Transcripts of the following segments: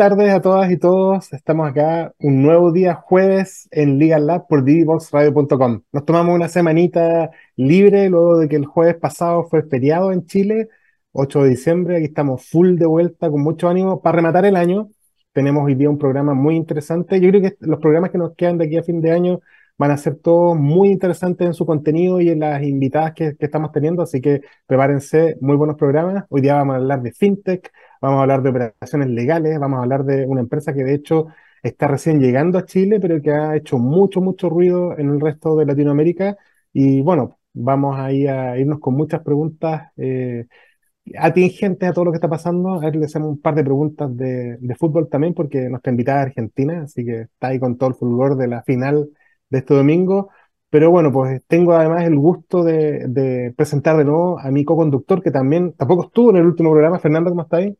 tardes a todas y todos. Estamos acá un nuevo día jueves en Legal Lab por dboxradio.com. Nos tomamos una semanita libre luego de que el jueves pasado fue feriado en Chile, 8 de diciembre. Aquí estamos full de vuelta con mucho ánimo para rematar el año. Tenemos hoy día un programa muy interesante. Yo creo que los programas que nos quedan de aquí a fin de año van a ser todos muy interesantes en su contenido y en las invitadas que, que estamos teniendo, así que prepárense, muy buenos programas. Hoy día vamos a hablar de FinTech, vamos a hablar de operaciones legales, vamos a hablar de una empresa que de hecho está recién llegando a Chile, pero que ha hecho mucho, mucho ruido en el resto de Latinoamérica. Y bueno, vamos ahí a irnos con muchas preguntas eh, atingentes a todo lo que está pasando. A ver, le hacemos un par de preguntas de, fútbol también, porque nuestra invitada es Argentina, así que está ahí con todo el fulgor de la final de este domingo. Pero bueno, pues tengo además el gusto de, de presentar de nuevo a mi co-conductor, que también tampoco estuvo en el último programa. Fernando, ¿cómo está ahí?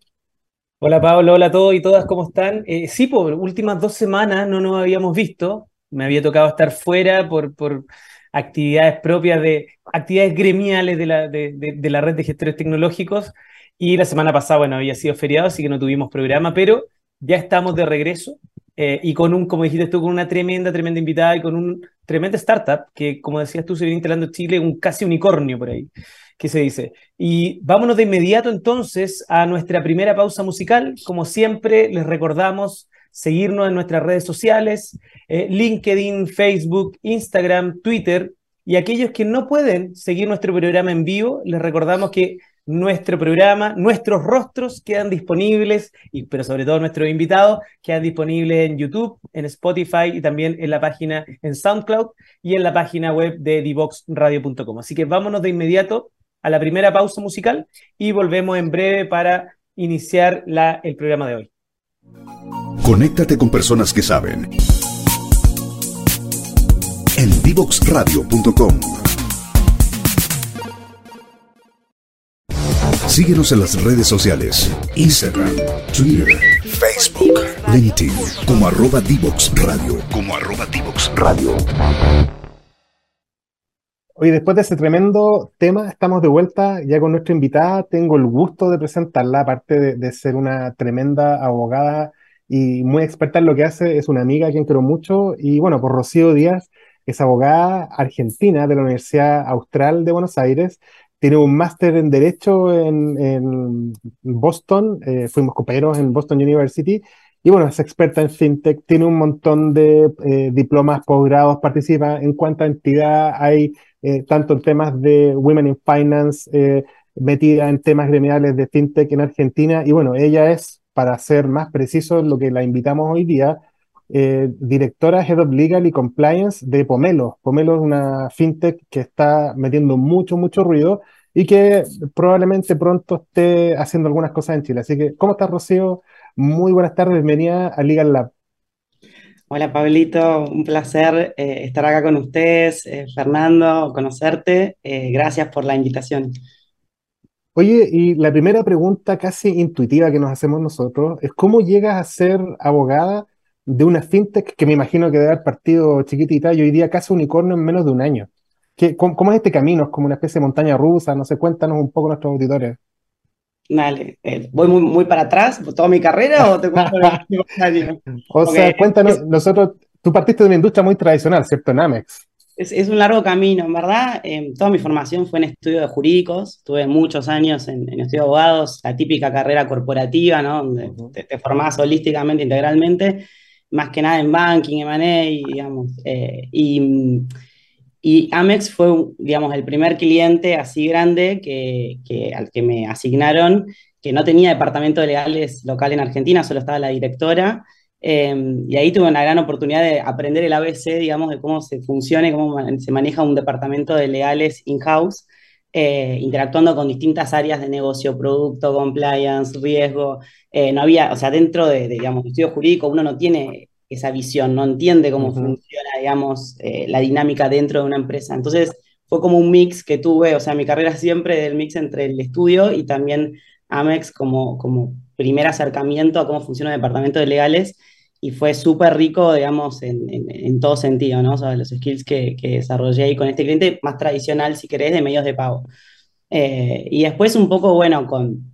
Hola Pablo, hola a todos y todas, ¿cómo están? Eh, sí, por últimas dos semanas no nos habíamos visto, me había tocado estar fuera por, por actividades propias de, actividades gremiales de la, de, de, la red de gestores tecnológicos y la semana pasada, bueno, había sido feriado, así que no tuvimos programa, pero ya estamos de regreso eh, y con un, como dijiste tú, con una tremenda, tremenda invitada y con un tremenda startup que, como decías tú, se viene instalando Chile, un casi unicornio por ahí. ¿Qué se dice? Y vámonos de inmediato entonces a nuestra primera pausa musical. Como siempre, les recordamos seguirnos en nuestras redes sociales, eh, LinkedIn, Facebook, Instagram, Twitter. Y aquellos que no pueden seguir nuestro programa en vivo, les recordamos que nuestro programa, nuestros rostros quedan disponibles, y, pero sobre todo nuestros invitados quedan disponibles en YouTube, en Spotify y también en la página en SoundCloud y en la página web de divoxradio.com. Así que vámonos de inmediato a la primera pausa musical y volvemos en breve para iniciar la, el programa de hoy. Conéctate con personas que saben. En divoxradio.com. Síguenos en las redes sociales. Instagram, Twitter, Facebook, LinkedIn, como arroba Divoxradio. Como arroba Divoxradio. Hoy, después de ese tremendo tema, estamos de vuelta ya con nuestra invitada. Tengo el gusto de presentarla, aparte de, ser una tremenda abogada y muy experta en lo que hace, es una amiga a quien quiero mucho. Y bueno, por Rocío Díaz, es abogada argentina de la Universidad Austral de Buenos Aires. Tiene un máster en Derecho en, Boston. Eh, fuimos compañeros en Boston University. Y bueno, es experta en fintech, tiene un montón de eh, diplomas, posgrados, participa en cuánta entidad hay eh, tanto en temas de Women in Finance, eh, metida en temas gremiales de FinTech en Argentina. Y bueno, ella es, para ser más preciso, lo que la invitamos hoy día, eh, directora Head of Legal y Compliance de Pomelo. Pomelo es una FinTech que está metiendo mucho, mucho ruido y que probablemente pronto esté haciendo algunas cosas en Chile. Así que, ¿cómo estás, Rocío? Muy buenas tardes, bienvenida a Legal Lab. Hola Pablito, un placer eh, estar acá con ustedes, eh, Fernando, conocerte. Eh, gracias por la invitación. Oye, y la primera pregunta casi intuitiva que nos hacemos nosotros es cómo llegas a ser abogada de una fintech que me imagino que debe haber partido chiquitita y hoy día casi unicornio en menos de un año. ¿Qué, cómo, es este camino? ¿Es como una especie de montaña rusa? No sé, cuéntanos un poco nuestros auditores. Dale, eh, ¿voy muy, para atrás, toda mi carrera o te cuento O sea, cuéntanos, nosotros, tú partiste de una industria muy tradicional, ¿cierto? En Amex. Es, un largo camino, en verdad. Eh, toda mi formación fue en estudios de jurídicos, tuve muchos años en, en estudio de abogados, la típica carrera corporativa, ¿no? Donde te, te, formás holísticamente, integralmente, más que nada en banking, M&A, digamos. Eh, y y Amex fue, digamos, el primer cliente así grande que, al que me asignaron, que no tenía departamento de legales local en Argentina, solo estaba la directora. Em, y ahí tuve una gran oportunidad de aprender el ABC, digamos, de cómo se funciona cómo se maneja un departamento de legales in-house, eh, interactuando con distintas áreas de negocio, producto, compliance, riesgo. Eh, no había, o sea, dentro de, de digamos, estudio jurídico uno no tiene esa visión, no entiende cómo funciona, digamos, eh, la dinámica dentro de una empresa. Entonces, fue como un mix que tuve, o sea, mi carrera siempre del mix entre el estudio y también Amex como, como primer acercamiento a cómo funciona el departamento de legales y fue súper rico, digamos, en, en, todo sentido, ¿no? O sea, los skills que, que, desarrollé ahí con este cliente más tradicional, si querés, de medios de pago. Eh, y después un poco, bueno, con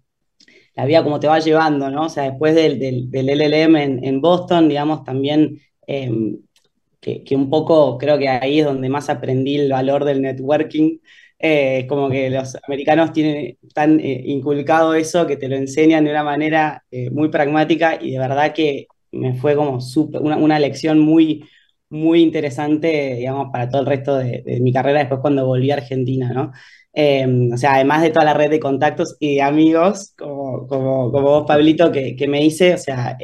la vida como te va llevando, ¿no? O sea, después del, del, LLM en, Boston, digamos, también em, que, un poco creo que ahí es donde más aprendí el valor del networking. Eh, como que los americanos tienen tan eh, inculcado eso que te lo enseñan de una manera eh, muy pragmática y de verdad que me fue como una, una, lección muy, muy interesante, digamos, para todo el resto de mi carrera después cuando volví a Argentina, ¿no? Em, o sea, además de toda la red de contactos y de amigos, como, como, como vos, Pablito, que, que, me hice, o sea,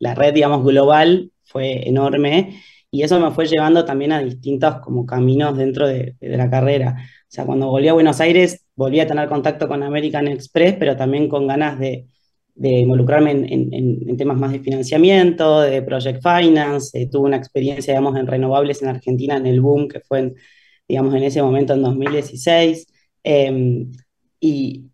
la red, digamos, global fue enorme y eso me fue llevando también a distintos como caminos dentro de, de, la carrera. O sea, cuando volví a Buenos Aires, volví a tener contacto con American Express, pero también con ganas de, de involucrarme en, en, en, temas más de financiamiento, de project finance. Eh, tuve una experiencia, digamos, en renovables en Argentina, en el boom, que fue, en, digamos, en ese momento, en 2016. Em, y,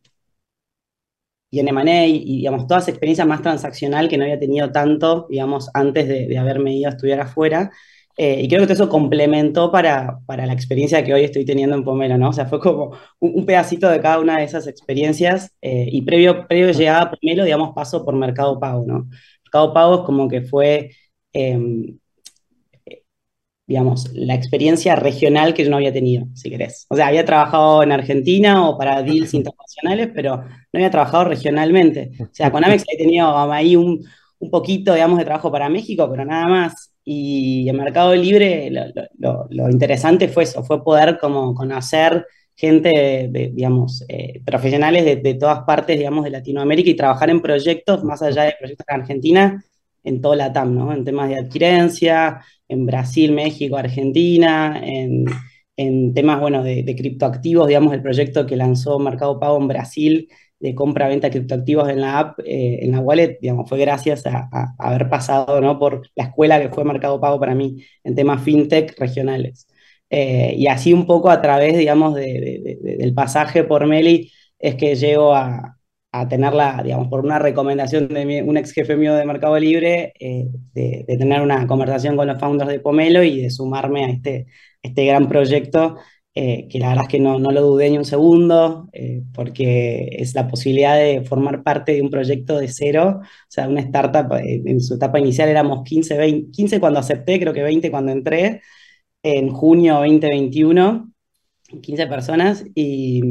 y en M&A y, digamos, toda esa experiencia más transaccional que no había tenido tanto, digamos, antes de, de haberme ido a estudiar afuera. Eh, y creo que eso complementó para, para, la experiencia que hoy estoy teniendo en Pomelo, ¿no? O sea, fue como un, pedacito de cada una de esas experiencias eh, y previo, previo llegada a Pomelo, digamos, paso por Mercado Pago, ¿no? Mercado Pago es como que fue em, digamos, la experiencia regional que yo no había tenido, si querés. O sea, había trabajado en Argentina o para deals internacionales, pero no había trabajado regionalmente. O sea, con Amex he tenido ahí un, un poquito, digamos, de trabajo para México, pero nada más. Y en Mercado Libre lo, lo, interesante fue eso, fue poder como conocer gente, de, digamos, eh, profesionales de, de, todas partes, digamos, de Latinoamérica y trabajar en proyectos, más allá de proyectos en Argentina, en toda la TAM, ¿no? En temas de adquirencia, en Brasil, México, Argentina, en, en temas, bueno, de, criptoactivos, digamos, el proyecto que lanzó Mercado Pago en Brasil de compra-venta de criptoactivos en la app, eh, en la wallet, digamos, fue gracias a, haber pasado, ¿no? Por la escuela que fue Mercado Pago para mí en temas fintech regionales. Eh, y así un poco a través, digamos, de, de, del pasaje por Meli, es que llego a, a tenerla, digamos, por una recomendación de un ex jefe mío de Mercado Libre, eh, de, tener una conversación con los founders de Pomelo y de sumarme a este, este gran proyecto, eh, que la verdad es que no, no, lo dudé ni un segundo, eh, porque es la posibilidad de formar parte de un proyecto de cero, o sea, una startup, en su etapa inicial éramos 15, 20, 15 cuando acepté, creo que 20 cuando entré, en junio 2021, 15 personas, y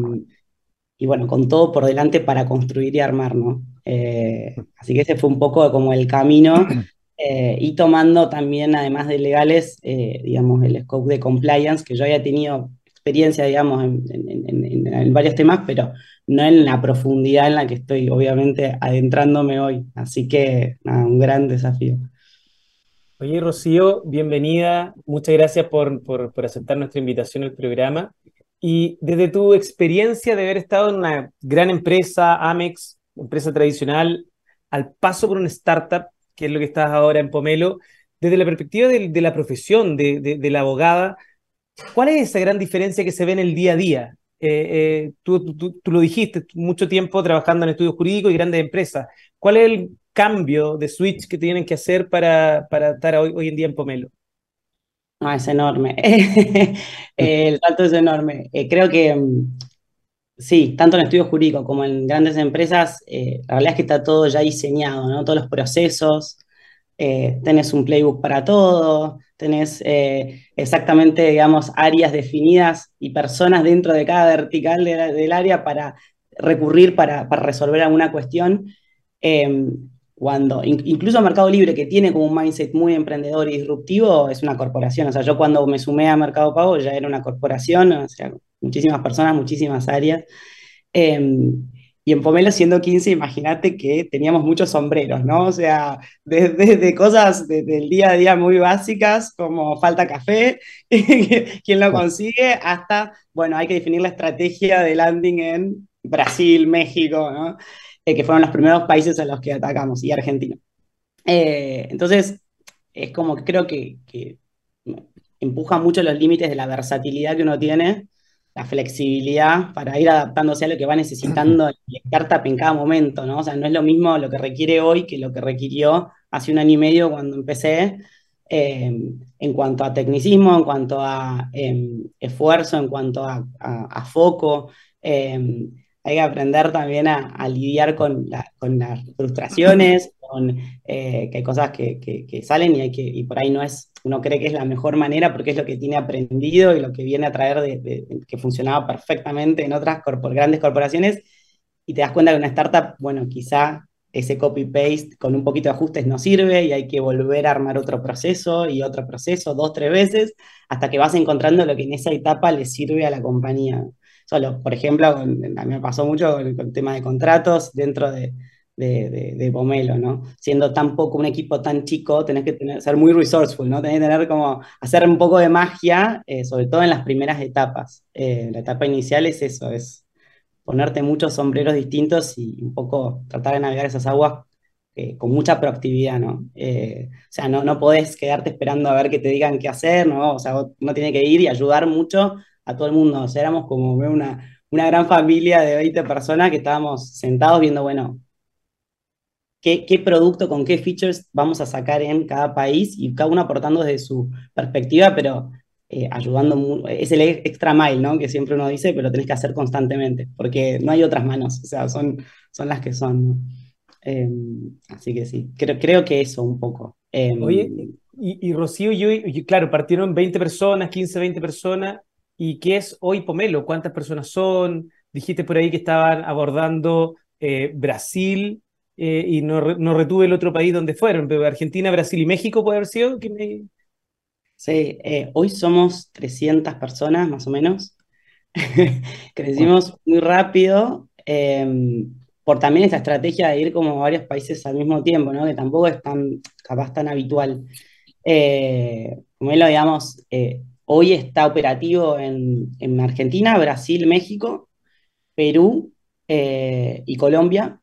y bueno, con todo por delante para construir y armar, ¿no? Eh, así que ese fue un poco como el camino eh, y tomando también, además de legales, eh, digamos, el scope de compliance, que yo había tenido experiencia, digamos, en, en, en, varios temas, pero no en la profundidad en la que estoy, obviamente, adentrándome hoy. Así que, nada, un gran desafío. Oye, Rocío, bienvenida. Muchas gracias por, por, por aceptar nuestra invitación al programa. Y desde tu experiencia de haber estado en una gran empresa, Amex, empresa tradicional, al paso por una startup, que es lo que estás ahora en Pomelo, desde la perspectiva de, la profesión de, la abogada, ¿cuál es esa gran diferencia que se ve en el día a día? Eh, eh, tú, lo dijiste, mucho tiempo trabajando en estudios jurídicos y grandes empresas. ¿Cuál es el cambio de switch que tienen que hacer para, para estar hoy en día en Pomelo? No, es enorme. el salto es enorme. Eh, creo que mm, sí, tanto en estudios jurídicos como en grandes empresas, eh, la realidad es que está todo ya diseñado, ¿no? Todos los procesos, eh, tenés un playbook para todo, tenés eh, exactamente, digamos, áreas definidas y personas dentro de cada vertical del área para recurrir para, para resolver alguna cuestión. Cuando, incluso Mercado Libre, que tiene como un mindset muy emprendedor y disruptivo, es una corporación. O sea, yo cuando me sumé a Mercado Pago ya era una corporación, o sea, muchísimas personas, muchísimas áreas. Eh, y en Pomelo, siendo 15, imagínate que teníamos muchos sombreros, ¿no? O sea, desde, desde cosas de, del día a día muy básicas, como falta café, quien lo consigue, hasta, bueno, hay que definir la estrategia de landing en Brasil, México, ¿no? Eh, que fueron los primeros países a los que atacamos, y Argentina. Eh, entonces, es como que creo que, que, empuja mucho los límites de la versatilidad que uno tiene, la flexibilidad para ir adaptándose a lo que va necesitando el startup en cada momento, ¿no? O sea, no es lo mismo lo que requiere hoy que lo que requirió hace un año y medio cuando empecé, eh, en cuanto a tecnicismo, en cuanto a eh, esfuerzo, en cuanto a, a, a foco. Eh, hay que aprender también a, lidiar con, con, las frustraciones, con eh, que hay cosas que, que, salen y, hay que, y por ahí no es, uno cree que es la mejor manera porque es lo que tiene aprendido y lo que viene a traer de, que funcionaba perfectamente en otras grandes corporaciones y te das cuenta que una startup, bueno, quizá ese copy-paste con un poquito de ajustes no sirve y hay que volver a armar otro proceso y otro proceso dos, tres veces hasta que vas encontrando lo que en esa etapa le sirve a la compañía. Solo, por ejemplo, a mí me pasó mucho con el, tema de contratos dentro de, de, Pomelo, ¿no? Siendo tan poco un equipo tan chico, tenés que ser muy resourceful, ¿no? Tenés que tener como, hacer un poco de magia, eh, sobre todo en las primeras etapas. Eh, la etapa inicial es eso, es ponerte muchos sombreros distintos y un poco tratar de navegar esas aguas eh, con mucha proactividad, ¿no? o sea, no, no podés quedarte esperando a ver que te digan qué hacer, ¿no? O sea, uno tiene que ir y ayudar mucho a todo el mundo. O sea, éramos como una, una gran familia de 20 personas que estábamos sentados viendo, bueno, qué, qué, producto, con qué features vamos a sacar en cada país y cada uno aportando desde su perspectiva, pero eh, ayudando, es el extra mile, ¿no? Que siempre uno dice, pero tenés que hacer constantemente, porque no hay otras manos, o sea, son, son las que son. Em, así que sí, creo, creo que eso un poco. Em, Oye, y, y Rocío, yo, claro, partieron 20 personas, 15, 20 personas, ¿y qué es hoy Pomelo? ¿Cuántas personas son? Dijiste por ahí que estaban abordando eh, Brasil, eh, y no, no, retuve el otro país donde fueron, pero Argentina, Brasil y México puede haber sido. que me... Sí, eh, hoy somos 300 personas más o menos. Crecimos muy rápido em, por también esa estrategia de ir como a varios países al mismo tiempo, ¿no? que tampoco es tan, capaz tan habitual. Eh, como lo digamos, eh, hoy está operativo en, en, Argentina, Brasil, México, Perú y Colombia.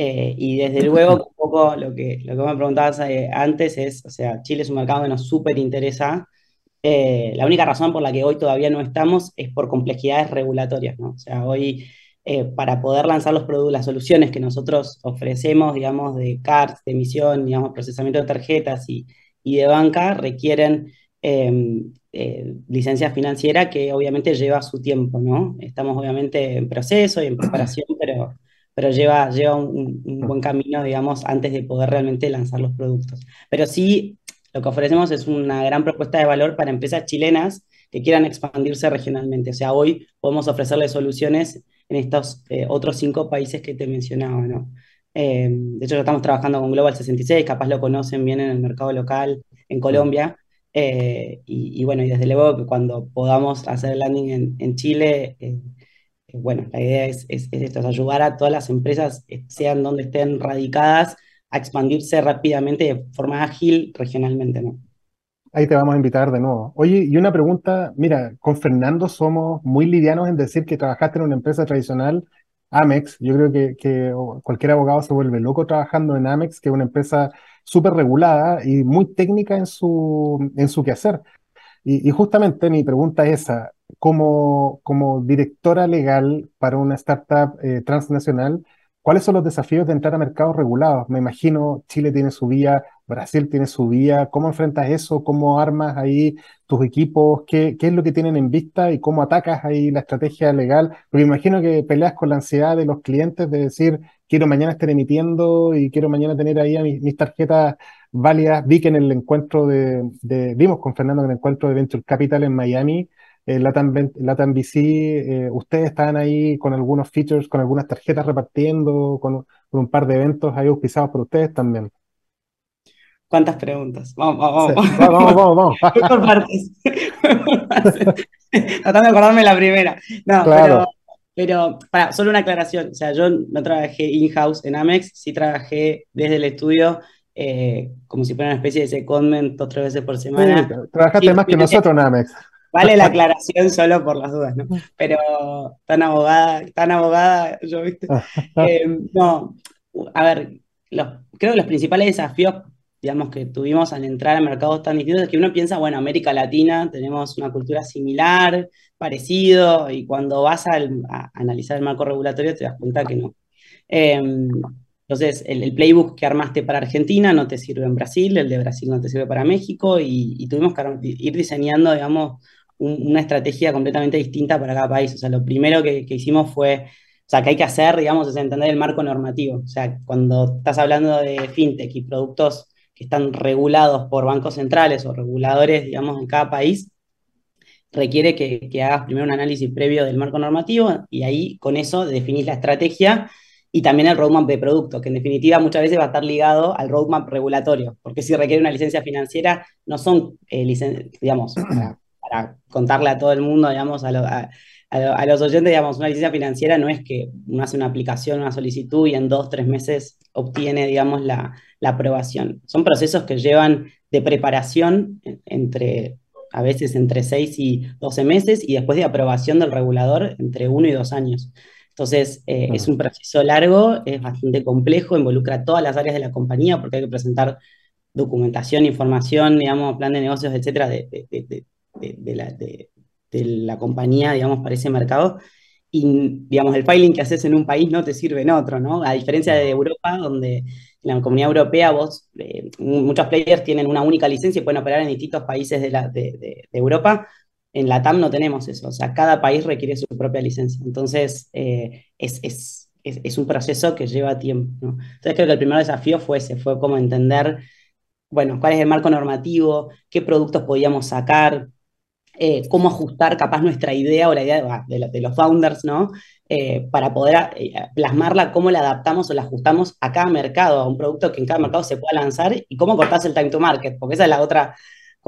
Eh, y desde luego, un poco lo que, lo que me preguntabas eh, antes es, o sea, Chile es un mercado que nos súper interesa. Eh, la única razón por la que hoy todavía no estamos es por complejidades regulatorias, ¿no? O sea, hoy para poder lanzar los productos, las soluciones que nosotros ofrecemos, digamos, de cards, de emisión, digamos, procesamiento de tarjetas y, y de banca, requieren em, licencia financiera que obviamente lleva su tiempo, ¿no? Estamos obviamente en proceso y en preparación, pero pero lleva, lleva un, buen camino, digamos, antes de poder realmente lanzar los productos. Pero sí, lo que ofrecemos es una gran propuesta de valor para empresas chilenas que quieran expandirse regionalmente. O sea, hoy podemos ofrecerles soluciones en estos eh, otros cinco países que te mencionaba, ¿no? Eh, de hecho, ya estamos trabajando con Global 66, capaz lo conocen bien en el mercado local en Colombia. Eh, y, bueno, y desde luego que cuando podamos hacer landing en, Chile, bueno, la idea es, esto, ayudar a todas las empresas, eh, sean donde estén radicadas, a expandirse rápidamente de forma ágil regionalmente, ¿no? Ahí te vamos a invitar de nuevo. Oye, y una pregunta, mira, con Fernando somos muy livianos en decir que trabajaste en una empresa tradicional, Amex, yo creo que, que cualquier abogado se vuelve loco trabajando en Amex, que es una empresa súper regulada y muy técnica en su, en su quehacer. Y, justamente mi pregunta es esa, como, como directora legal para una startup eh, transnacional, ¿cuáles son los desafíos de entrar a mercados regulados? Me imagino Chile tiene su vía, Brasil tiene su vía. ¿Cómo enfrentas eso? ¿Cómo armas ahí tus equipos? ¿Qué, qué es lo que tienen en vista y cómo atacas ahí la estrategia legal? Porque imagino que peleas con la ansiedad de los clientes de decir, quiero mañana estar emitiendo y quiero mañana tener ahí a mis, tarjetas válidas. Vi que en el encuentro de, de, vimos con Fernando en el encuentro de Venture Capital en Miami, eh, Latam, VC, eh, ustedes estaban ahí con algunos features, con algunas tarjetas repartiendo, con, un par de eventos ahí auspiciados por ustedes también. ¿Cuántas preguntas? Vamos, vamos, vamos. vamos, vamos, vamos. por partes. Tratando de acordarme la primera. No, pero, pero para, solo una aclaración. O sea, yo no trabajé in-house en Amex, sí trabajé desde el estudio eh, como si fuera una especie de secondment dos tres veces por semana. Sí, trabajaste más que nosotros en Amex. Vale la aclaración solo por las dudas, ¿no? Pero tan abogada, tan abogada, yo, ¿viste? Eh, no, a ver, creo que los principales desafíos, digamos, que tuvimos al entrar a mercados tan distintos que uno piensa, bueno, América Latina, tenemos una cultura similar, parecido, y cuando vas a, analizar el marco regulatorio te das cuenta que no. Em, entonces, el, playbook que armaste para Argentina no te sirve en Brasil, el de Brasil no te sirve para México, y, tuvimos que ir diseñando, digamos, una estrategia completamente distinta para cada país. O sea, lo primero que, hicimos fue O sea, que hay que hacer, digamos, es entender el marco normativo. O sea, cuando estás hablando de fintech y productos que están regulados por bancos centrales o reguladores, digamos, en cada país, requiere que, que hagas primero un análisis previo del marco normativo y ahí con eso definís la estrategia y también el roadmap de producto, que en definitiva muchas veces va a estar ligado al roadmap regulatorio, porque si requiere una licencia financiera, no son, eh, digamos, para, contarle a todo el mundo, digamos, a, los oyentes, digamos, una licencia financiera no es que uno hace una aplicación, una solicitud y en dos, tres meses obtiene, digamos, la, la aprobación. Son procesos que llevan de preparación entre, a veces entre seis y 12 meses y después de aprobación del regulador entre uno y dos años. Entonces, eh, es un proceso largo, es bastante complejo, involucra todas las áreas de la compañía porque hay que presentar documentación, información, digamos, plan de negocios, etcétera, de, la, compañía, digamos, para ese mercado. Y, digamos, el filing que haces en un país no te sirve en otro, ¿no? A diferencia de Europa, donde en la comunidad europea vos, eh, muchos players tienen una única licencia y pueden operar en distintos países de, la, de Europa. En la TAM no tenemos eso, o sea, cada país requiere su propia licencia. Entonces, eh, es, es, es, un proceso que lleva tiempo. ¿no? Entonces, creo que el primer desafío fue ese, fue como entender, bueno, cuál es el marco normativo, qué productos podíamos sacar, eh, cómo ajustar capaz nuestra idea o la idea de, de, los founders, ¿no? Eh, para poder plasmarla, cómo la adaptamos o la ajustamos a cada mercado, a un producto que en cada mercado se pueda lanzar y cómo cortás el time to market, porque esa es la otra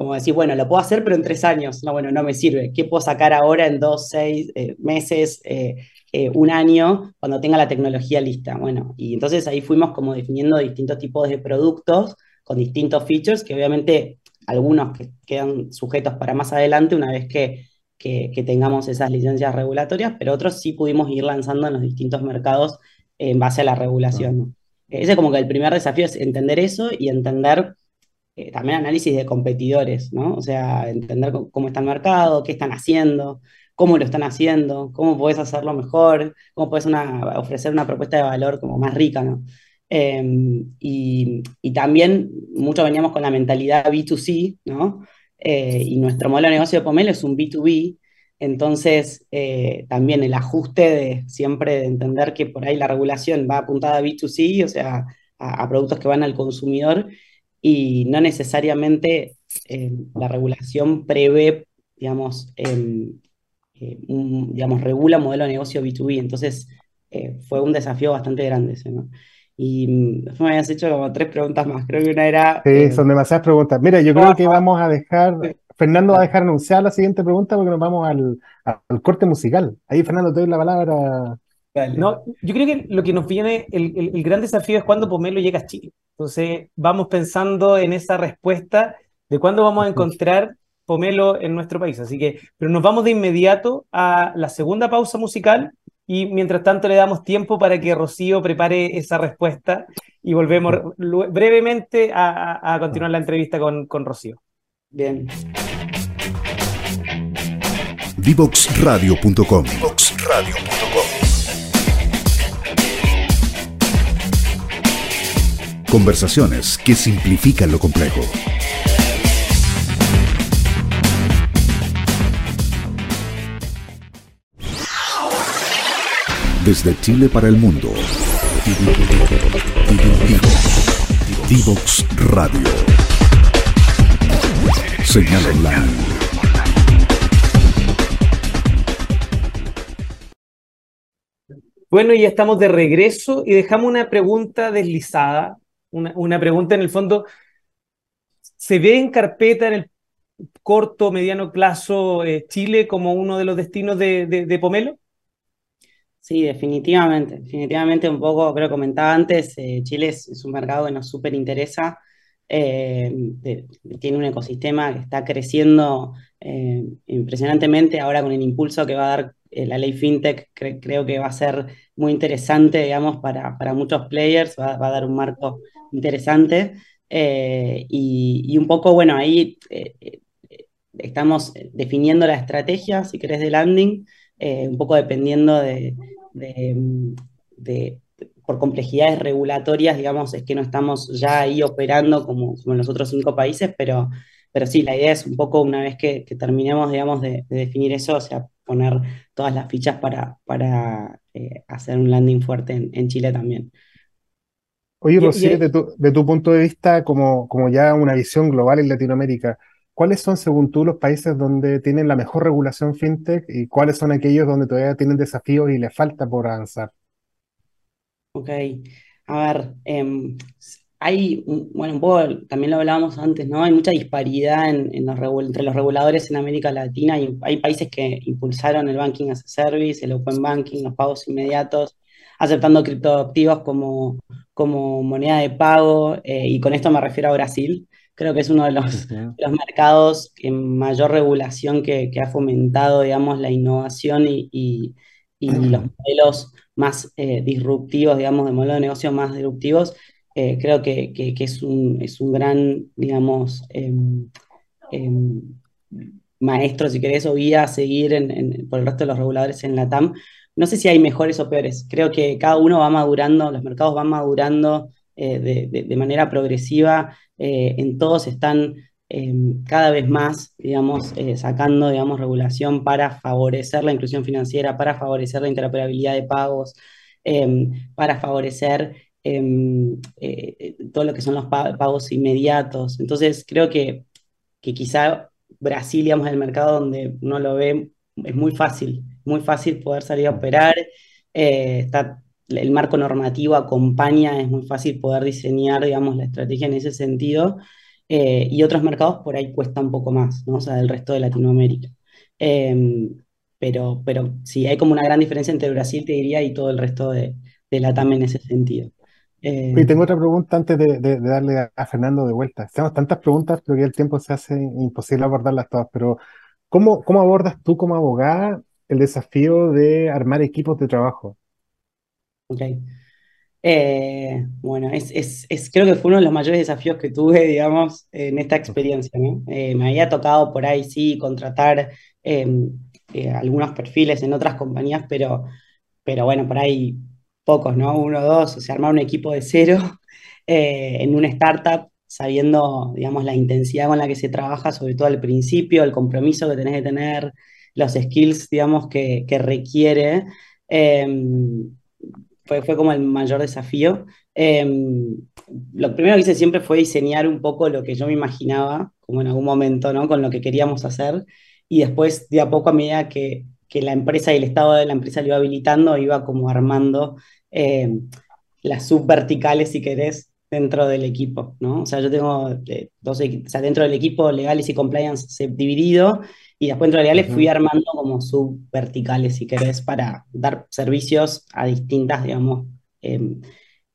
como decir, bueno, lo puedo hacer, pero en tres años. No, bueno, no me sirve. ¿Qué puedo sacar ahora en dos, seis eh, meses, eh, eh, un año, cuando tenga la tecnología lista? Bueno, y entonces ahí fuimos como definiendo distintos tipos de productos con distintos features, que obviamente algunos que quedan sujetos para más adelante una vez que, que, tengamos esas licencias regulatorias, pero otros sí pudimos ir lanzando en los distintos mercados en base a la regulación. Ese es como que el primer desafío es entender eso y entender eh, también análisis de competidores, ¿no? O sea, entender cómo está el mercado, qué están haciendo, cómo lo están haciendo, cómo puedes hacerlo mejor, cómo puedes ofrecer una propuesta de valor como más rica, ¿no? Em, y, también mucho veníamos con la mentalidad B2C, ¿no? Eh, y nuestro modelo de negocio de Pomelo es un B2B, entonces eh, también el ajuste de siempre de entender que por ahí la regulación va apuntada a B2C, o sea, a productos que van al consumidor, y no necesariamente eh, la regulación prevé, digamos, eh, digamos, regula modelo de negocio B2B. Entonces, fue un desafío bastante grande ese, ¿no? Y mm, me habías hecho como tres preguntas más. Creo que una era. Sí, son demasiadas preguntas. Mira, yo creo que vamos a dejar. Fernando va a dejar anunciar la siguiente pregunta porque nos vamos al, al corte musical. Ahí, Fernando, te doy la palabra. No, yo creo que lo que nos viene, el, el, gran desafío es cuando Pomelo llega a Chile. Entonces, vamos pensando en esa respuesta de cuándo vamos a encontrar Pomelo en nuestro país. Así que, pero nos vamos de inmediato a la segunda pausa musical y mientras tanto le damos tiempo para que Rocío prepare esa respuesta y volvemos brevemente a, a continuar la entrevista con, con Rocío. Bien. Divoxradio.com Conversaciones que simplifican lo complejo. Desde Chile para el mundo. Divox Radio. Señal online. Bueno, ya estamos de regreso y dejamos una pregunta deslizada una, pregunta en el fondo, ¿se ve en carpeta en el corto, mediano plazo eh, Chile como uno de los destinos de, Pomelo? Sí, definitivamente, definitivamente un poco, creo que comentaba antes, eh, Chile es, un mercado que nos súper interesa, eh, tiene un ecosistema que está creciendo impresionantemente ahora con el impulso que va a dar la ley FinTech, creo que va a ser muy interesante, digamos, para, para muchos players, va, a dar un marco interesante. Eh, y, un poco, bueno, ahí eh, eh, estamos definiendo la estrategia, si querés, de landing, un poco dependiendo de, por complejidades regulatorias, digamos, es que no estamos ya ahí operando como, como en los otros cinco países, pero, pero sí, la idea es un poco una vez que, terminemos, digamos, de, definir eso, o sea, poner todas las fichas para, para eh, hacer un landing fuerte en, Chile también. Oye, Rocío, de tu, de tu punto de vista, como, como ya una visión global en Latinoamérica, ¿cuáles son, según tú, los países donde tienen la mejor regulación fintech y cuáles son aquellos donde todavía tienen desafíos y les falta por avanzar? Ok, a ver, em, hay, bueno, un poco, también lo hablábamos antes, ¿no? Hay mucha disparidad en, entre los reguladores en América Latina y hay países que impulsaron el banking as a service, el open banking, los pagos inmediatos, aceptando criptoactivos como, como moneda de pago, eh, y con esto me refiero a Brasil. Creo que es uno de los, los mercados en mayor regulación que, ha fomentado, digamos, la innovación y, y, los modelos más eh, disruptivos, digamos, de modelo de negocio más disruptivos eh, creo que, es, un, es, un, gran, digamos, em, em, maestro, si querés, o guía a seguir por el resto de los reguladores en la TAM. No sé si hay mejores o peores, creo que cada uno va madurando, los mercados van madurando eh, de, manera progresiva, eh, en todos están em, cada vez más, digamos, sacando, digamos, regulación para favorecer la inclusión financiera, para favorecer la interoperabilidad de pagos, para favorecer Em, eh, todo lo que son los pagos inmediatos. Entonces, creo que, que quizá Brasil, digamos, es el mercado donde uno lo ve, es muy fácil, muy fácil poder salir a operar. Eh, está, el marco normativo acompaña, es muy fácil poder diseñar, digamos, la estrategia en ese sentido. Eh, y otros mercados por ahí cuesta un poco más, ¿no? O sea, del resto de Latinoamérica. Em, pero, pero sí, hay como una gran diferencia entre Brasil, te diría, y todo el resto de, de la TAM en ese sentido. Eh, y tengo otra pregunta antes de, darle a, Fernando de vuelta. Tenemos tantas preguntas, pero que el tiempo se hace imposible abordarlas todas. Pero, ¿cómo, cómo abordas tú como abogada el desafío de armar equipos de trabajo? Ok. Eh, bueno, es, es, creo que fue uno de los mayores desafíos que tuve, digamos, en esta experiencia. Eh, me había tocado por ahí, sí, contratar em, algunos perfiles en otras compañías, pero, pero bueno, por ahí pocos, ¿no? Uno dos, o sea, armar un equipo de cero eh, en una startup, sabiendo, digamos, la intensidad con la que se trabaja, sobre todo al principio, el compromiso que tenés que tener, los skills, digamos, que, requiere, em, fue, fue, como el mayor desafío. Em, lo primero que hice siempre fue diseñar un poco lo que yo me imaginaba, como en algún momento, ¿no? Con lo que queríamos hacer, y después, de a poco, a medida que que la empresa y el estado de la empresa le iba habilitando, iba como armando eh, las subverticales, si querés, dentro del equipo, ¿no? O sea, yo tengo eh, dos, o sea, dentro del equipo legales y compliance dividido, y después dentro de legales fui armando como subverticales, si querés, para dar servicios a distintas, digamos, em,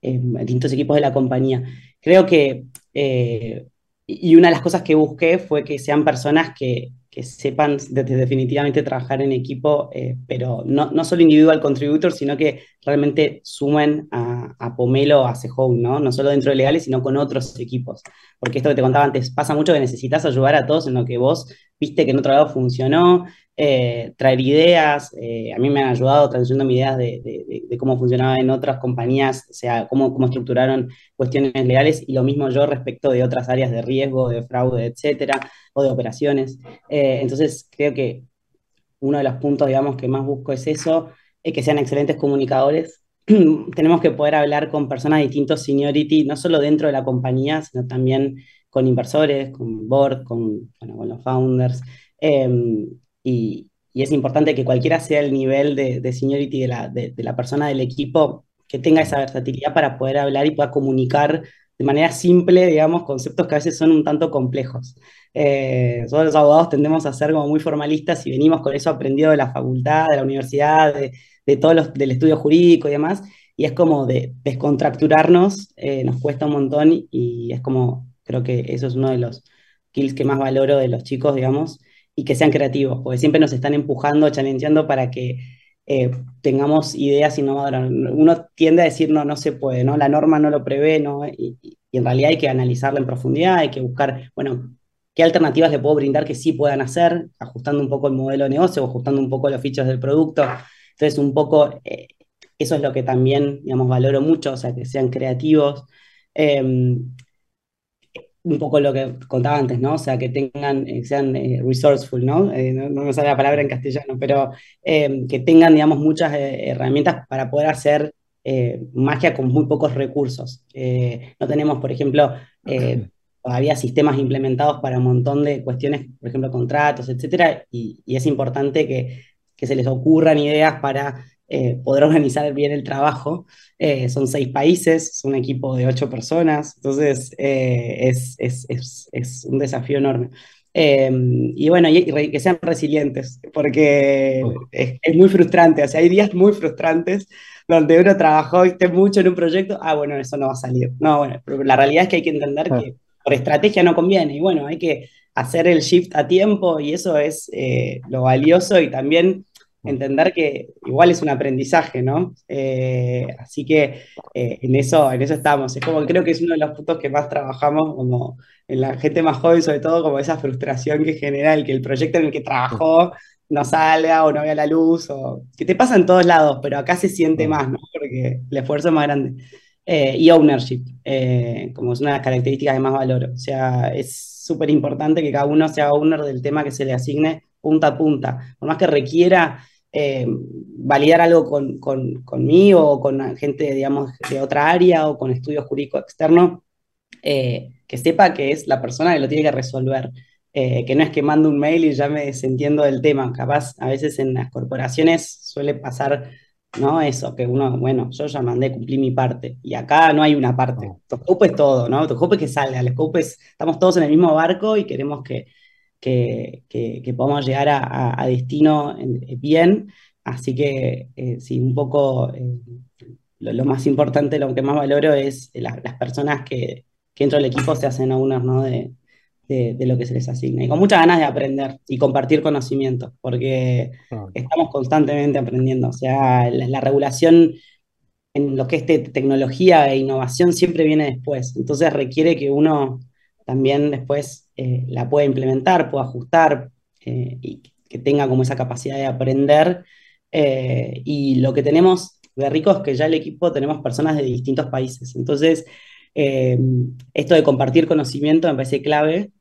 distintos equipos de la compañía. Creo que, eh, y una de las cosas que busqué fue que sean personas que que sepan definitivamente trabajar en equipo, eh, pero no, solo individual contributor, sino que realmente sumen a, a Pomelo, a Sehome, ¿no? No solo dentro de legales, sino con otros equipos. Porque esto que te contaba antes, pasa mucho que necesitas ayudar a todos en lo que vos viste que en otro lado funcionó, eh, traer ideas, eh, a mí me han ayudado trayendo ideas de, de, cómo funcionaba en otras compañías, o sea, cómo, cómo estructuraron cuestiones legales, y lo mismo yo respecto de otras áreas de riesgo, de fraude, etcétera o de operaciones. Eh, entonces, creo que uno de los puntos, digamos, que más busco es eso, es que sean excelentes comunicadores. Tenemos que poder hablar con personas de distintos seniority, no solo dentro de la compañía, sino también con inversores, con board, con, con los founders. Em, y, y, es importante que cualquiera sea el nivel de, de seniority de la, de, de la persona del equipo, que tenga esa versatilidad para poder hablar y pueda comunicar de manera simple, digamos, conceptos que a veces son un tanto complejos. Eh, todos los abogados tendemos a ser como muy formalistas y venimos con eso aprendido de la facultad, de la universidad, de, de todos los, del estudio jurídico y demás, y es como de descontracturarnos, eh, nos cuesta un montón y es como, creo que eso es uno de los skills que más valoro de los chicos, digamos, y que sean creativos, porque siempre nos están empujando, challengeando para que eh, tengamos ideas innovadoras. Uno tiende a decir, no, no se puede, ¿no? La norma no lo prevé, ¿no? Y, en realidad hay que analizarla en profundidad, hay que buscar, bueno, qué alternativas le puedo brindar que sí puedan hacer, ajustando un poco el modelo de negocio, ajustando un poco los fichos del producto. Entonces, un poco, eh, eso es lo que también, digamos, valoro mucho, o sea, que sean creativos. Em, un poco lo que contaba antes, ¿no? O sea, que tengan, eh, sean resourceful, ¿no? ¿no? me sale la palabra en castellano, pero que tengan, digamos, muchas herramientas para poder hacer magia con muy pocos recursos. no tenemos, por ejemplo, todavía sistemas implementados para un montón de cuestiones, por ejemplo, contratos, etcétera, y, es importante que, que, se les ocurran ideas para eh, poder organizar bien el trabajo. Eh, son seis países, es un equipo de ocho personas, entonces eh, es, es, es, es, un desafío enorme. y bueno, y, que sean resilientes, porque es, muy frustrante, o sea, hay días muy frustrantes donde uno trabajó esté mucho en un proyecto, ah, bueno, eso no va a salir. No, bueno, pero la realidad es que hay que entender que por estrategia no conviene. Y bueno, hay que hacer el shift a tiempo y eso es eh, lo valioso y también entender que igual es un aprendizaje, ¿no? Eh, así que eh, en, eso, en eso estamos. Es como creo que es uno de los puntos que más trabajamos como en la gente más joven, sobre todo como esa frustración que genera el que el proyecto en el que trabajó no salga o no vea la luz, o que te pasa en todos lados, pero acá se siente más, ¿no? Porque el esfuerzo es más grande. Eh, y ownership, como es una de las características de más valor. O sea, es súper importante que cada uno sea owner del tema que se le asigne punta a punta. Por más que requiera eh, validar algo con, con, conmigo o con gente, digamos, de otra área o con estudios jurídicos externos, que sepa que es la persona que lo tiene que resolver. que no es que mando un mail y ya me desentiendo del tema. Capaz, a veces en las corporaciones suele pasar ¿no? Eso, que uno, bueno, yo ya mandé, cumplí mi parte. Y acá no hay una parte. Tu scope es todo, ¿no? Tu scope es que salga. El scope es, estamos todos en el mismo barco y queremos que, que, que, podamos llegar a, a, destino bien. Así que, eh, sí, un poco eh, lo, más importante, lo que más valoro es las personas que, que dentro del equipo se hacen a unos, ¿no? De, de, lo que se les asigna. Y con muchas ganas de aprender y compartir conocimiento, porque ah. estamos constantemente aprendiendo. O sea, la, regulación en lo que es tecnología e innovación siempre viene después. Entonces requiere que uno también después eh, la pueda implementar, pueda ajustar eh, y que tenga como esa capacidad de aprender. Eh, y lo que tenemos de rico es que ya el equipo tenemos personas de distintos países. Entonces, esto de compartir conocimiento me parece clave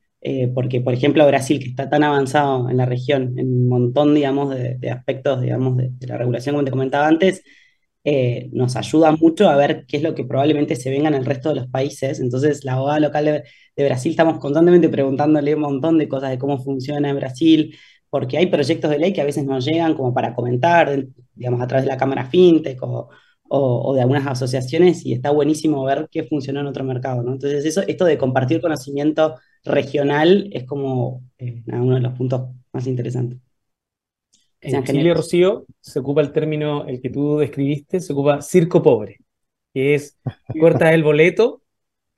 porque, por ejemplo, Brasil, que está tan avanzado en la región, en un montón, digamos, de, aspectos, digamos, de, la regulación, como te comentaba antes, eh, nos ayuda mucho a ver qué es lo que probablemente se venga en el resto de los países. Entonces, la abogada local de, Brasil estamos constantemente preguntándole un montón de cosas de cómo funciona en Brasil, porque hay proyectos de ley que a veces nos llegan como para comentar, digamos, a través de la Cámara FinTech o, de algunas asociaciones y está buenísimo ver qué funcionó en otro mercado, ¿no? Entonces, eso, esto de compartir conocimiento regional es como eh, uno de los puntos más interesantes. En Chile, Rocío, se ocupa el término, el que tú describiste, se ocupa circo pobre, que es, cortas el boleto,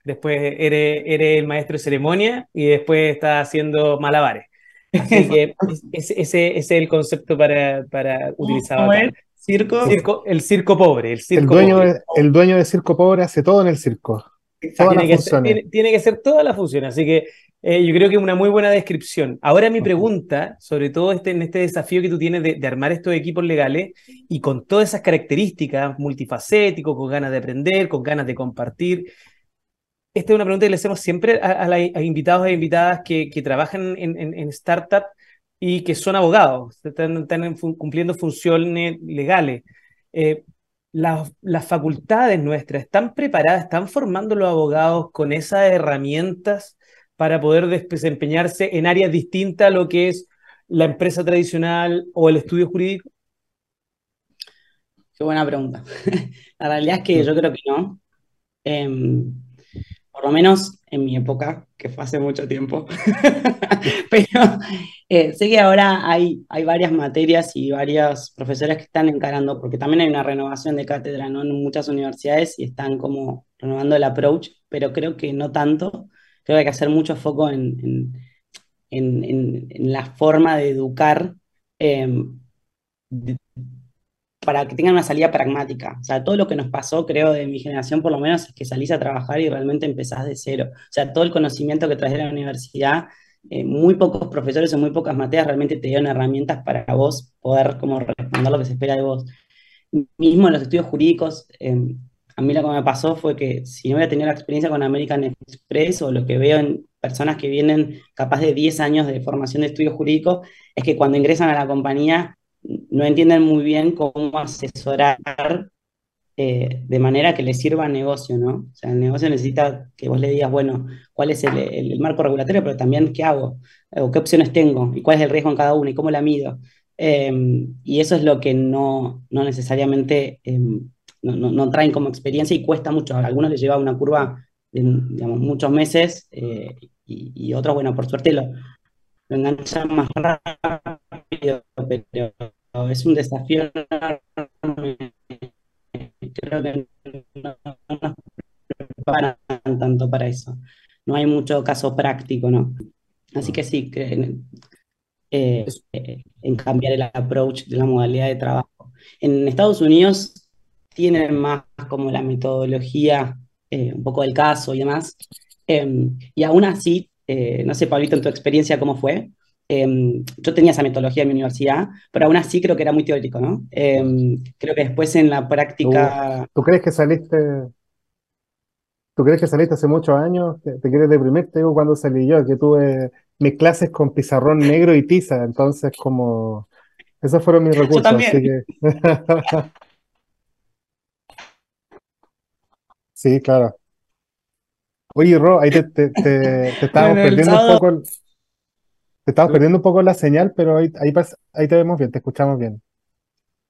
después eres, eres, el maestro de ceremonia y después estás haciendo malabares. Así que ese, ese, es el concepto para, para utilizar. Circo. el circo pobre. El, circo el, dueño, el dueño de circo pobre hace todo en el circo. Tiene que, ser, tiene, que, ser, toda la función. Así que eh, yo creo que es una muy buena descripción. Ahora mi pregunta, sobre todo este, en este desafío que tú tienes de, armar estos equipos legales y con todas esas características, multifacéticos, con ganas de aprender, con ganas de compartir. Esta es una pregunta que le hacemos siempre a, a, invitados e invitadas que, que trabajan en, en, en startup y que son abogados, están, cumpliendo funciones legales. Eh, las, facultades nuestras están preparadas, están formando los abogados con esas herramientas para poder desempeñarse en áreas distintas a lo que es la empresa tradicional o el estudio jurídico? Qué buena pregunta. la realidad es que yo creo que no. Em, por lo menos en mi época, que fue hace mucho tiempo. Pero eh, sé que ahora hay, hay varias materias y varios profesores que están encarando, porque también hay una renovación de cátedra en muchas universidades y están como renovando el approach, pero creo que no tanto. Creo que hay que hacer mucho foco en, en, en, la forma de educar. Eh, para que tengan una salida pragmática. O sea, todo lo que nos pasó, creo, de mi generación por lo menos, es que salís a trabajar y realmente empezás de cero. O sea, todo el conocimiento que traes de la universidad, eh, muy pocos profesores o muy pocas materias realmente te dieron herramientas para vos poder como responder lo que se espera de vos. Mismo en los estudios jurídicos, eh, a mí lo que me pasó fue que si no hubiera tenido la experiencia con American Express o lo que veo en personas que vienen capaz de 10 años de formación de estudios jurídicos, es que cuando ingresan a la compañía no entienden muy bien cómo asesorar eh, de manera que les sirva al negocio, ¿no? O sea, el negocio necesita que vos le digas, bueno, cuál es el, marco regulatorio, pero también qué hago, o qué opciones tengo, y cuál es el riesgo en cada uno, y cómo la mido. Em, y eso es lo que no, no necesariamente em, no, traen como experiencia y cuesta mucho. A algunos les lleva una curva de digamos, muchos meses eh, y, otros, bueno, por suerte lo, enganchan más rápido, pero es un desafío Creo que no, nos preparan tanto para eso. No hay mucho caso práctico, ¿no? Así que sí, creen, eh, en cambiar el approach de la modalidad de trabajo. En Estados Unidos tienen más como la metodología, eh, un poco del caso y demás. Em, y aún así, eh, no sé, Pablito, en tu experiencia, ¿cómo fue? Em, yo tenía esa metodología en mi universidad, pero aún así creo que era muy teórico, ¿no? Em, creo que después en la práctica... ¿Tú, crees que saliste, tú crees que saliste hace muchos años? ¿Te, quieres deprimir? Te digo cuando salí yo, que tuve mis clases con pizarrón negro y tiza, entonces como... Esos fueron mis recursos, así que... Sí, claro. Oye, Ro, ahí te, te, te, estábamos perdiendo un poco, te estabas perdiendo un poco la señal, pero ahí, ahí, ahí te vemos bien, te escuchamos bien.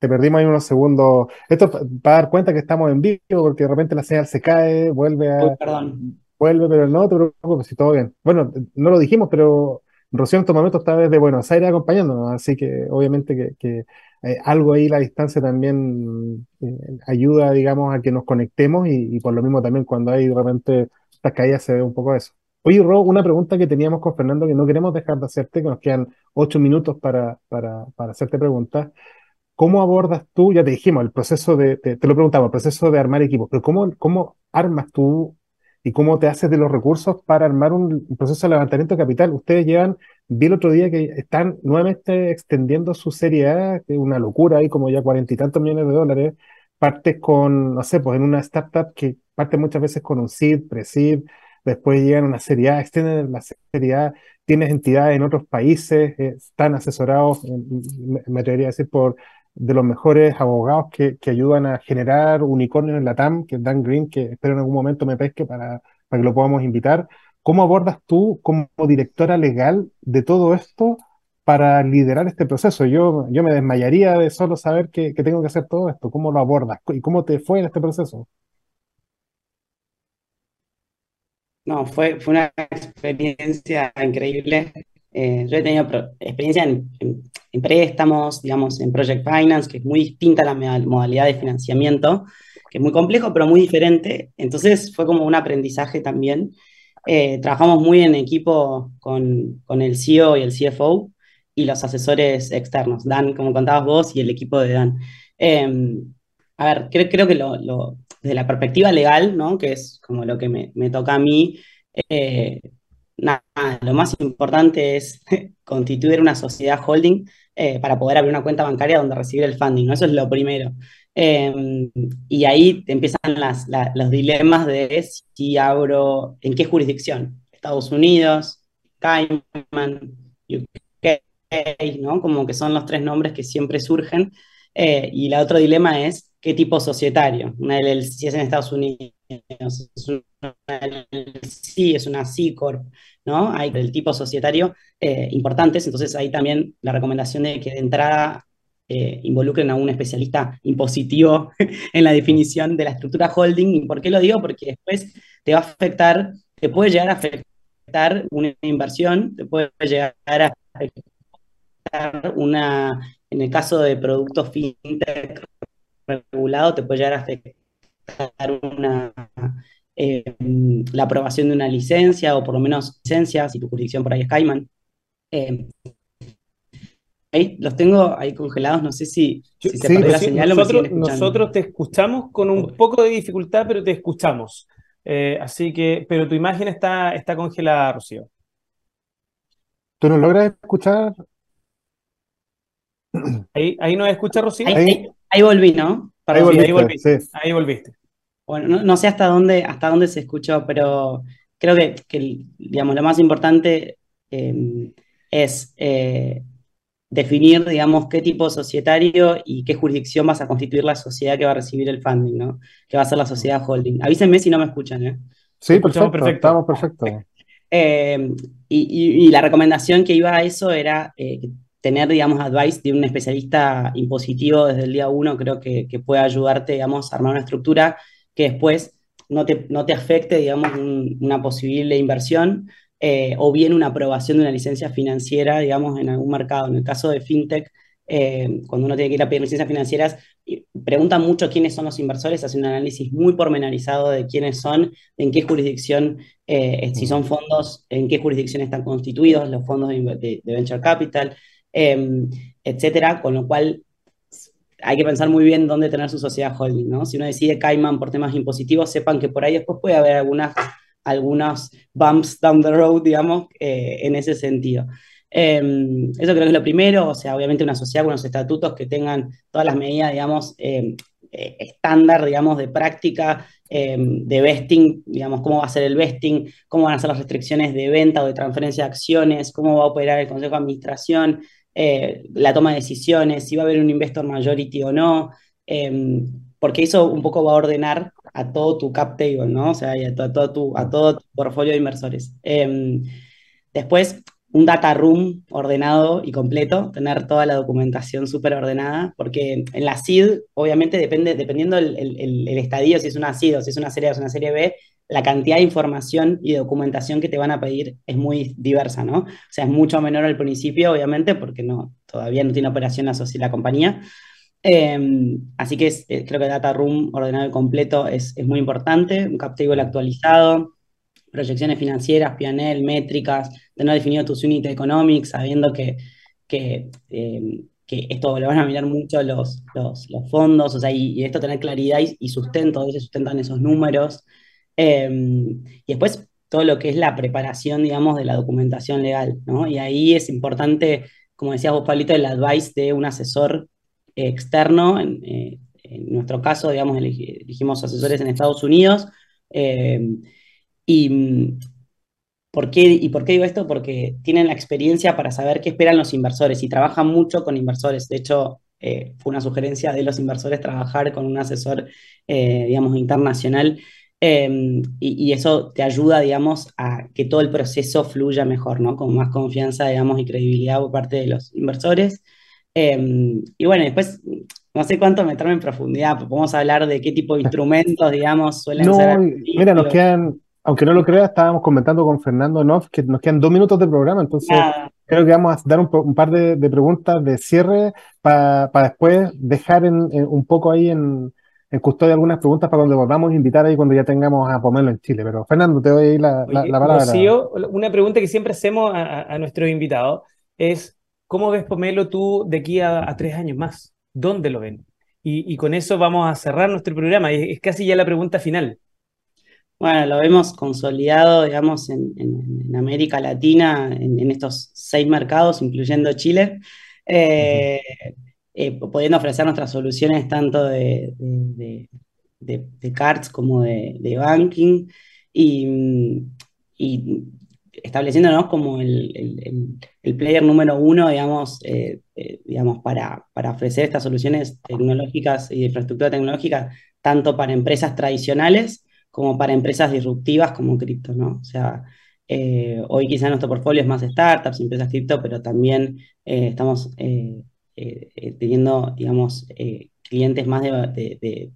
Te perdimos ahí unos segundos. Esto para dar cuenta que estamos en vivo, porque de repente la señal se cae, vuelve a, perdón. vuelve, pero no te preocupes, si todo bien. Bueno, no lo dijimos, pero Rocío en estos momentos está desde Buenos Aires acompañándonos, así que obviamente que, eh, algo ahí la distancia también eh, ayuda, digamos, a que nos conectemos y, por lo mismo también cuando hay de repente estas caídas se ve un poco eso. Oye, Ro, una pregunta que teníamos con Fernando que no queremos dejar de hacerte, que nos quedan ocho minutos para, para, para hacerte preguntas. ¿Cómo abordas tú, ya te dijimos, el proceso de, te, lo preguntaba, el proceso de armar equipos, pero ¿cómo, cómo armas tú y cómo te haces de los recursos para armar un, proceso de levantamiento de capital. Ustedes llevan, vi el otro día que están nuevamente extendiendo su serie A, que es una locura, hay como ya cuarenta y tantos millones de dólares. Partes con, no sé, pues en una startup que parte muchas veces con un seed, pre-seed, después llegan a una serie A, extienden la serie A, tienes entidades en otros países, eh, están asesorados, me atrevería a decir, por de los mejores abogados que, que, ayudan a generar unicornios en la TAM, que es Dan Green, que espero en algún momento me pesque para, para que lo podamos invitar. ¿Cómo abordas tú como directora legal de todo esto para liderar este proceso? Yo, yo me desmayaría de solo saber que, que tengo que hacer todo esto. ¿Cómo lo abordas? ¿Y cómo te fue en este proceso? No, fue, fue una experiencia increíble. Eh, yo he tenido experiencia en, préstamos, digamos, en Project Finance, que es muy distinta a la modalidad de financiamiento, que es muy complejo, pero muy diferente. Entonces fue como un aprendizaje también. Eh, trabajamos muy en equipo con, con, el CEO y el CFO y los asesores externos, Dan, como contabas vos, y el equipo de Dan. Em, a ver, creo, creo que lo, desde la perspectiva legal, ¿no? que es como lo que me, me toca a mí, eh, nada, lo más importante es constituir una sociedad holding eh, para poder abrir una cuenta bancaria donde recibir el funding, ¿no? Eso es lo primero. Em, y ahí empiezan los dilemas de si abro, en qué jurisdicción, Estados Unidos, Cayman, UK, ¿no? Como que son los tres nombres que siempre surgen. Eh, y el otro dilema es qué tipo societario. Una LLC es en Estados Unidos, es una LLC, es una C Corp, ¿no? Hay del tipo societario eh, importantes, entonces ahí también la recomendación de que de entrada eh, involucren a un especialista impositivo en la definición de la estructura holding. ¿Y por qué lo digo? Porque después te va a afectar, te puede llegar a afectar una inversión, te puede llegar a afectar una, en el caso de productos fintech regulado, te puede llegar a afectar una, eh, la aprobación de una licencia o por lo menos licencia, si tu jurisdicción por ahí es Cayman. Eh, ahí los tengo ahí congelados, no sé si, se perdió la señal nosotros, Nosotros te escuchamos con un poco de dificultad, pero te escuchamos. Eh, así que, pero tu imagen está, está congelada, Rocío. ¿Tú nos logras escuchar? Ahí, ahí nos escucha, Rocío. Ahí, ahí, volví, ¿no? Ahí volviste. Ahí volviste. bueno, no, sé hasta dónde, hasta dónde se escuchó, pero creo que, digamos, lo más importante em, es eh, definir, digamos, qué tipo societario y qué jurisdicción vas a constituir la sociedad que va a recibir el funding, ¿no? Que va a ser la sociedad holding. Avísenme si no me escuchan, ¿eh? Sí, perfecto, perfecto. estamos perfecto. Eh, y, la recomendación que iba a eso era eh, tener, digamos, advice de un especialista impositivo desde el día uno, creo que, que puede ayudarte, digamos, a armar una estructura que después no te, no te afecte, digamos, una posible inversión eh, o bien una aprobación de una licencia financiera, digamos, en algún mercado. En el caso de FinTech, eh, cuando uno tiene que ir a pedir licencias financieras, preguntan mucho quiénes son los inversores, hace un análisis muy pormenorizado de quiénes son, en qué jurisdicción, eh, si son fondos, en qué jurisdicción están constituidos los fondos de, venture capital, em, etcétera, con lo cual hay que pensar muy bien dónde tener su sociedad holding, ¿no? Si uno decide Cayman por temas impositivos, sepan que por ahí después puede haber algunas, algunos bumps down the road, digamos, eh, en ese sentido. Em, eso creo que es lo primero, o sea, obviamente una sociedad con unos estatutos que tengan todas las medidas, digamos, em, eh, estándar, digamos, de práctica, de vesting, digamos, cómo va a ser el vesting, cómo van a ser las restricciones de venta o de transferencia de acciones, cómo va a operar el Consejo de Administración, eh, la toma de decisiones, si va a haber un investor majority o no, porque eso un poco va a ordenar a todo tu cap table, ¿no? O sea, a todo, tu, a todo tu portfolio de inversores. después, un data room ordenado y completo, tener toda la documentación súper ordenada, porque en la SID, obviamente, depende, dependiendo el, el, estadio, si es una SID o si es una serie A o es una serie B, la cantidad de información y documentación que te van a pedir es muy diversa, ¿no? O sea, es mucho menor al principio, obviamente, porque no, todavía no tiene operación la, la compañía. Em, así que eh, creo que Data Room ordenado y completo es, es muy importante, un cap table actualizado, proyecciones financieras, PNL, métricas, tener definido tus unit economics, sabiendo que, que, eh, que, esto lo van a mirar mucho los, los, los fondos, o sea, y, esto tener claridad y, sustento, a veces sustentan esos números. Em, y después todo lo que es la preparación, digamos, de la documentación legal, ¿no? Y ahí es importante, como decías vos, Pablito, el advice de un asesor externo. En, eh, nuestro caso, digamos, elegimos asesores en Estados Unidos. Em, y, mm, ¿por qué, ¿Y por qué digo esto? Porque tienen la experiencia para saber qué esperan los inversores y trabajan mucho con inversores. De hecho, eh, fue una sugerencia de los inversores trabajar con un asesor, eh, digamos, internacional. Em, y, eso te ayuda, digamos, a que todo el proceso fluya mejor, ¿no? Con más confianza, digamos, y credibilidad por parte de los inversores. Em, y bueno, después, no sé cuánto meterme en profundidad, podemos hablar de qué tipo de instrumentos, digamos, suelen ser. Mira, nos quedan aunque no lo creas, estábamos comentando con Fernando Noff que nos quedan dos minutos de programa, entonces creo que vamos a dar un, par de, preguntas de cierre para después dejar un poco ahí en, custodia algunas preguntas para cuando volvamos a invitar ahí cuando ya tengamos a Pomelo en Chile. Pero Fernando, te doy ahí la, palabra. Rocío, una pregunta que siempre hacemos a, nuestros invitados es, ¿cómo ves Pomelo tú de aquí a, tres años más? ¿Dónde lo ven? Y, con eso vamos a cerrar nuestro programa. es casi ya la pregunta final. Bueno, lo vemos consolidado, digamos, en, América Latina, en, estos seis mercados, incluyendo Chile, eh, eh, pudiendo ofrecer nuestras soluciones tanto de, cards como de, banking y, estableciéndonos como el, player número uno, digamos, eh, digamos para, para ofrecer estas soluciones tecnológicas y de infraestructura tecnológica, tanto para empresas tradicionales, como para empresas disruptivas como cripto, ¿no? O sea, eh, hoy quizá nuestro portfolio es más startups, empresas cripto, pero también eh, estamos eh, teniendo, digamos, clientes más de,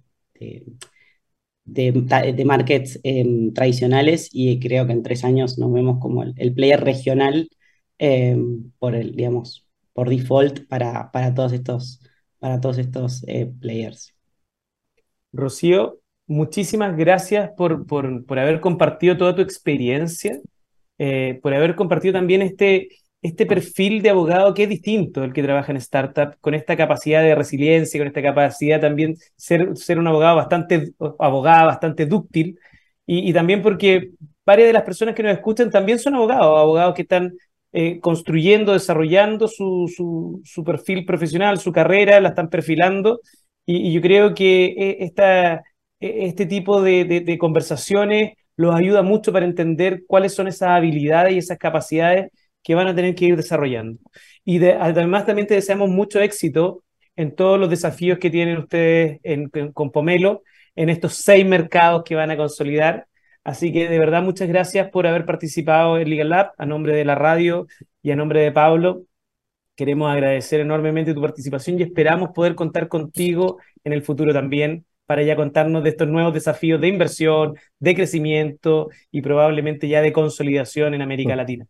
de, markets em, tradicionales y creo que en tres años nos vemos como el, player regional em, por el, digamos, por default para, para todos estos, para todos estos players. Rocío, muchísimas gracias por, por, por, haber compartido toda tu experiencia, eh, por haber compartido también este, este perfil de abogado que es distinto el que trabaja en startup, con esta capacidad de resiliencia, con esta capacidad también ser, ser un abogado bastante, abogada bastante dúctil, y, también porque varias de las personas que nos escuchan también son abogados, abogados que están eh, construyendo, desarrollando su, su, su, perfil profesional, su carrera, la están perfilando, y, y yo creo que eh, esta e, este tipo de, conversaciones los ayuda mucho para entender cuáles son esas habilidades y esas capacidades que van a tener que ir desarrollando. Y además también te deseamos mucho éxito en todos los desafíos que tienen ustedes con Pomelo en estos seis mercados que van a consolidar. Así que de verdad muchas gracias por haber participado en Legal Lab a nombre de la radio y a nombre de Pablo. Queremos agradecer enormemente tu participación y esperamos poder contar contigo en el futuro también para ya contarnos de estos nuevos desafíos de inversión, de crecimiento y probablemente ya de consolidación en América mm. Latina.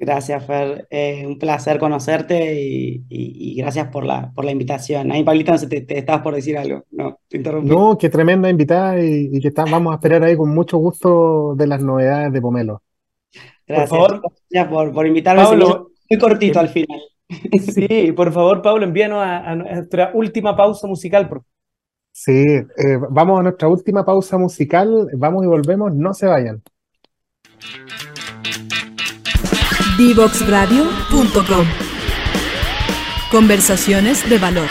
Gracias, Fer. Eh, un placer conocerte y, gracias por la, por la invitación. Ahí, Pablito, te, te, estabas por decir algo. No, te interrumpí. No, qué tremenda invitada y, que vamos a esperar ahí con mucho gusto de las novedades de Pomelo. Gracias, por favor, gracias por, invitarme. muy cortito al final. Sí, por favor, Pablo, envíanos a, nuestra última pausa musical. Sí, eh, vamos a nuestra última pausa musical. Vamos y volvemos. No se vayan. Divoxradio.com Conversaciones de valor.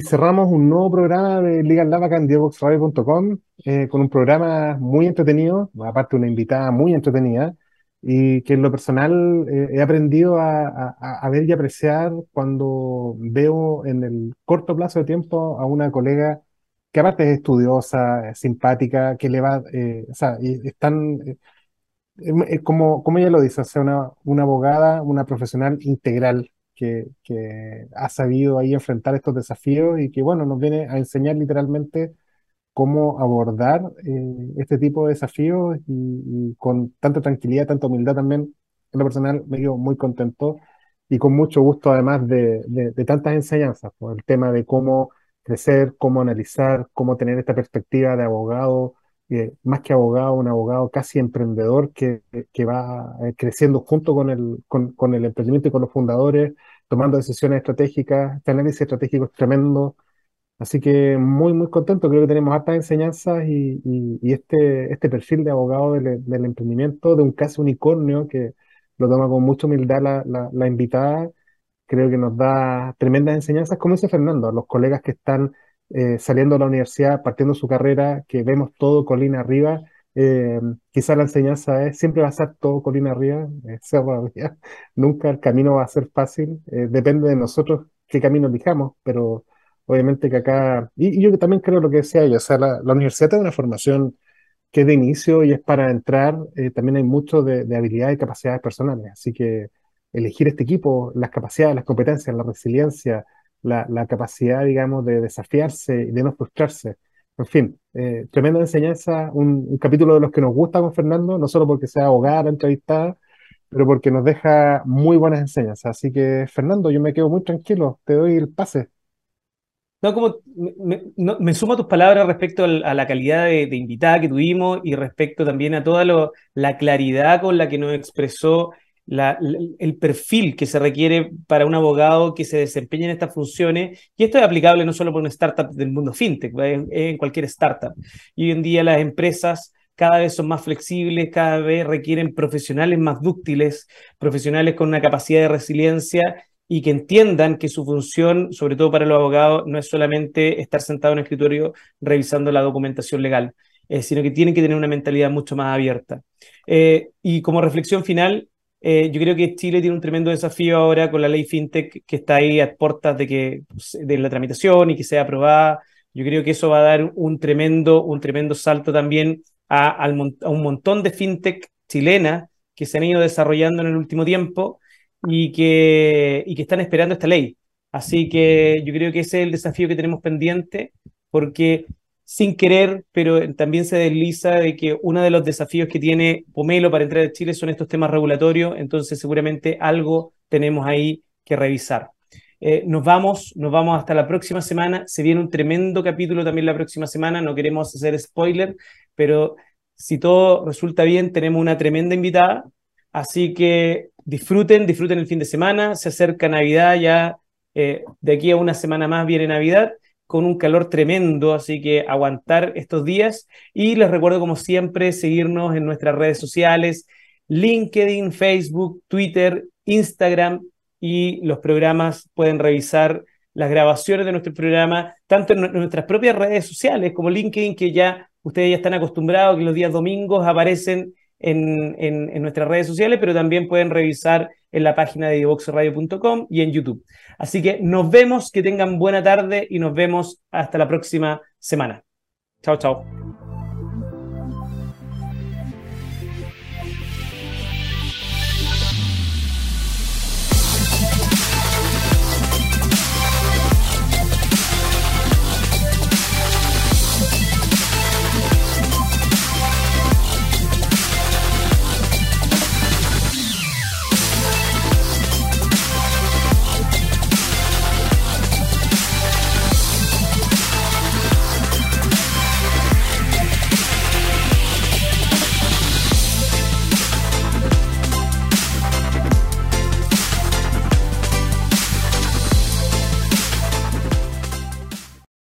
Y cerramos un nuevo programa de Liga Lava en eh, con un programa muy entretenido, aparte una invitada muy entretenida, y que en lo personal eh, he aprendido a, ver y apreciar cuando veo en el corto plazo de tiempo a una colega que aparte es estudiosa, simpática, que le va, eh, o sea, es tan, como, como ella lo dice, o sea, una, una abogada, una profesional integral que, ha sabido ahí enfrentar estos desafíos y que, bueno, nos viene a enseñar literalmente cómo abordar eh, este tipo de desafíos y, con tanta tranquilidad, tanta humildad también. En lo personal me digo muy contento y con mucho gusto además de, de, tantas enseñanzas, por el tema de cómo crecer, cómo analizar, cómo tener esta perspectiva de abogado, eh, más que abogado, un abogado casi emprendedor que, que va eh, creciendo junto con el, con, con el emprendimiento y con los fundadores, tomando decisiones estratégicas, este análisis estratégico es tremendo. Así que muy, muy contento, creo que tenemos hartas enseñanzas y, y, este, este perfil de abogado del, del, emprendimiento, de un caso unicornio que lo toma con mucha humildad la, la, la invitada, creo que nos da tremendas enseñanzas, como dice Fernando, a los colegas que están eh, saliendo de la universidad, partiendo su carrera, que vemos todo colina arriba, eh, quizá la enseñanza es, siempre va a ser todo colina arriba, eh, arriba, nunca el camino va a ser fácil, eh, depende de nosotros qué camino elijamos, pero obviamente que acá, y, yo también creo lo que decía yo, o sea, la, universidad tiene una formación que es de inicio y es para entrar, eh, también hay mucho de, de habilidades y capacidades personales, así que elegir este equipo, las capacidades, las competencias, la resiliencia, la, la capacidad, digamos, de desafiarse y de no frustrarse, en fin, eh, tremenda enseñanza, un, capítulo de los que nos gusta con Fernando, no solo porque sea abogada, entrevistada, pero porque nos deja muy buenas enseñanzas. Así que, Fernando, yo me quedo muy tranquilo, te doy el pase. No, como me, sumo a tus palabras respecto a la calidad de, invitada que tuvimos y respecto también a toda la claridad con la que nos expresó el perfil que se requiere para un abogado que se desempeñe en estas funciones, y esto es aplicable no solo para una startup del mundo fintech, en cualquier startup. Y hoy en día las empresas cada vez son más flexibles, cada vez requieren profesionales más dúctiles, profesionales con una capacidad de resiliencia y que entiendan que su función, sobre todo para los abogados, no es solamente estar sentado en el escritorio revisando la documentación legal, eh, sino que tienen que tener una mentalidad mucho más abierta. Eh, y como reflexión final, eh, yo creo que Chile tiene un tremendo desafío ahora con la ley FinTech que está ahí a puertas de, que, de la tramitación y que sea aprobada. Yo creo que eso va a dar un tremendo, un tremendo salto también a, un montón de FinTech chilenas que se han ido desarrollando en el último tiempo y que, y que están esperando esta ley. Así que yo creo que ese es el desafío que tenemos pendiente, porque sin querer, pero también se desliza de que uno de los desafíos que tiene Pomelo para entrar a Chile son estos temas regulatorios, entonces seguramente algo tenemos ahí que revisar. Eh, nos vamos, nos vamos hasta la próxima semana. Se viene un tremendo capítulo también la próxima semana, no queremos hacer spoiler, pero si todo resulta bien, tenemos una tremenda invitada. Así que disfruten, disfruten el fin de semana. Se acerca Navidad ya. Eh, de aquí a una semana más viene Navidad con un calor tremendo, así que aguantar estos días. Y les recuerdo, como siempre, seguirnos en nuestras redes sociales, LinkedIn, Facebook, Twitter, Instagram y los programas pueden revisar las grabaciones de nuestro programa, tanto en nuestras propias redes sociales como LinkedIn, que ya ustedes ya están acostumbrados que los días domingos aparecen en, en, nuestras redes sociales, pero también pueden revisar en la página de divoxradio.com y en YouTube. Así que nos vemos, que tengan buena tarde y nos vemos hasta la próxima semana. Chao, chao.